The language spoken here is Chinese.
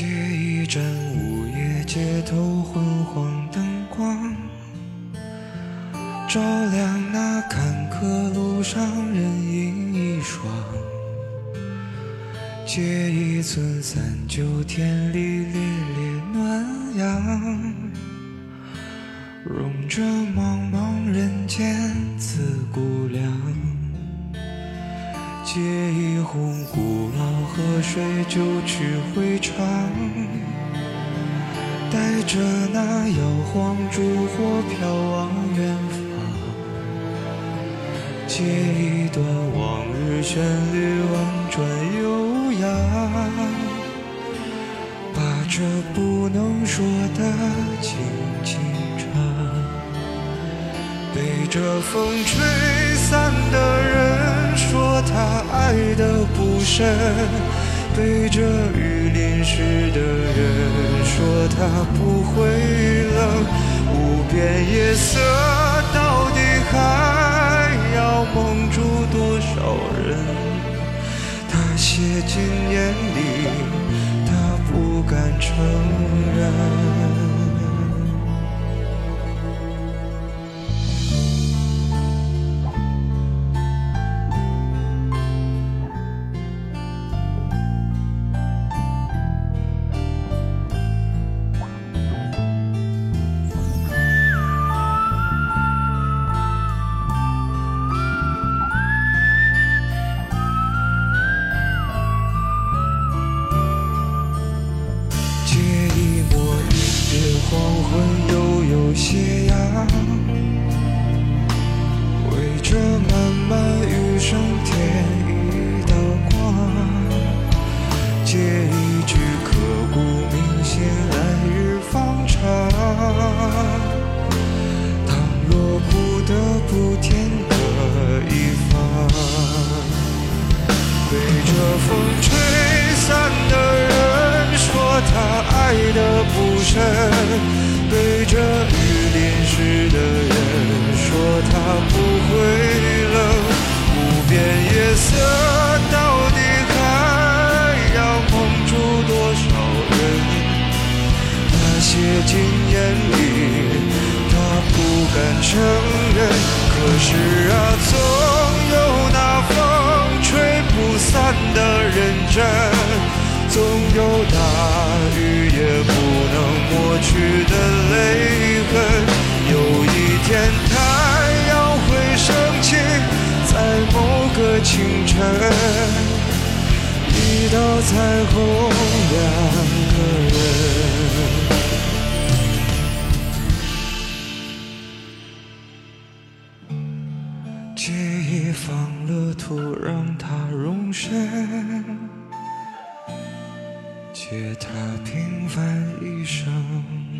借一盏午夜街头昏黄灯光，照亮那坎坷路上人影一双。借一寸三九天里烈烈暖阳，融着茫茫人间自古水，就去回肠，带着那摇晃烛火飘往远方。借一段往日旋律，婉转悠扬，把这不能说的轻轻唱。被这风吹散的人。说他爱的不深，被这雨淋湿的人说他不会冷。无边夜色黄昏悠悠斜阳，为这漫漫余生添一道光。借一句刻骨铭心，来日方长。倘若不得不天各一方，被这风的不深。被这雨淋湿的人说他不会冷，无边夜色到底还要蒙住多少人？他写进眼里，他不敢承认。可是啊，总有那风吹不散的认真。总有大雨也不能抹去的泪痕，有一天太阳会升起，在某个清晨，一道彩虹，两个人，记忆放了土，让它容身。借他平凡一生。